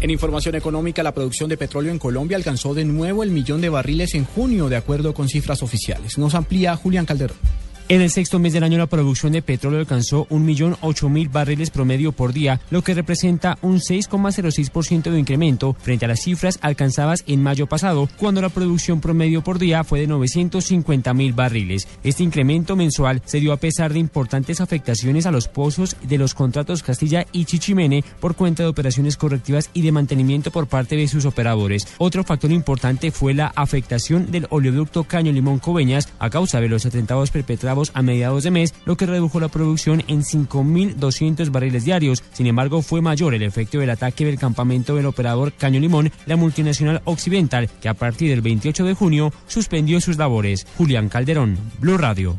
En información económica, la producción de petróleo en Colombia alcanzó de nuevo el millón de barriles en junio, de acuerdo con cifras oficiales. Nos amplía Julián Calderón. En el sexto mes del año la producción de petróleo alcanzó 1.008.000 barriles promedio por día, lo que representa un 6,06% de incremento frente a las cifras alcanzadas en mayo pasado, cuando la producción promedio por día fue de 950.000 barriles. Este incremento mensual se dio a pesar de importantes afectaciones a los pozos de los contratos Castilla y Chichimene por cuenta de operaciones correctivas y de mantenimiento por parte de sus operadores. Otro factor importante fue la afectación del oleoducto Caño Limón Coveñas a causa de los atentados perpetrados a mediados de mes, lo que redujo la producción en 5.200 barriles diarios. Sin embargo, fue mayor el efecto del ataque del campamento del operador Caño Limón, la multinacional Occidental, que a partir del 28 de junio suspendió sus labores. Julián Calderón, Blue Radio.